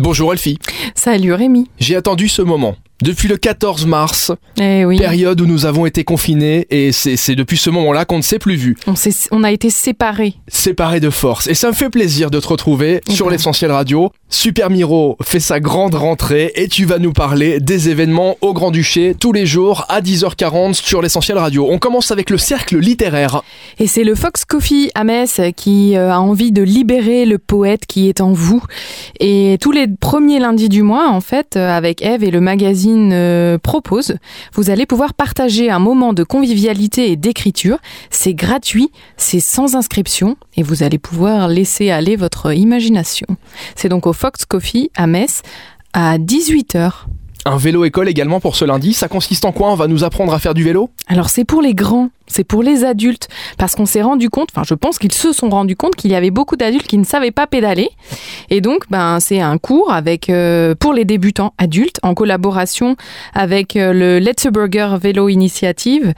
Bonjour Elfie. Salut Rémi. J'ai attendu ce moment. Depuis le 14 mars, Eh oui. période où nous avons été confinés, et c'est depuis ce moment-là qu'on ne s'est plus vu. On, on a été séparés. Séparés de force. Et ça me fait plaisir de te retrouver sur Mhm. l'essentiel radio. Super Miro fait sa grande rentrée et tu vas nous parler des événements au Grand-Duché tous les jours à 10h40 sur l'essentiel radio. On commence avec le cercle littéraire. Et c'est le Fox Coffee à Metz qui euh, a envie de libérer le poète qui est en vous. Et tous les premiers lundis du mois, en fait, euh, avec Eve et le magazine euh, Propose, vous allez pouvoir partager un moment de convivialité et d'écriture. C'est gratuit, c'est sans inscription et vous allez pouvoir laisser aller votre imagination. C'est donc au Fox Coffee à Metz à 18h. Un vélo école également pour ce lundi. Ça consiste en quoi? On va nous apprendre à faire du vélo? Alors c'est pour les grands, c'est pour les adultes, parce qu'on s'est rendu compte, enfin je pense qu'ils se sont rendus compte qu'il y avait beaucoup d'adultes qui ne savaient pas pédaler, et donc ben c'est un cours avec euh, pour les débutants adultes en collaboration avec euh, le Let's Burger Vélo Initiative,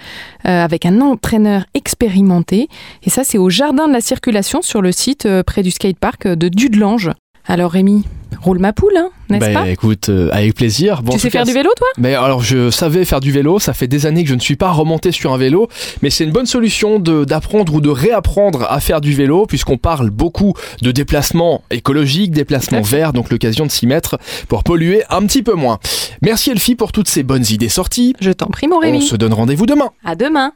euh, avec un entraîneur expérimenté, et ça c'est au Jardin de la Circulation sur le site près du skatepark de Dudelange. Alors Rémi, roule ma poule, hein, n'est-ce Bah, pas? écoute, euh, avec plaisir. Bon, Tu sais cas, faire du vélo toi? Mais alors je savais faire du vélo, ça fait des années que je ne suis pas remonté sur un vélo, mais c'est une bonne solution d'apprendre ou de réapprendre à faire du vélo puisqu'on parle beaucoup de déplacements écologiques, déplacements verts, donc l'occasion de s'y mettre pour polluer un petit peu moins. Merci Elfie pour toutes ces bonnes idées sorties. Je t'en prie mon On Rémi. se donne rendez-vous demain. À demain.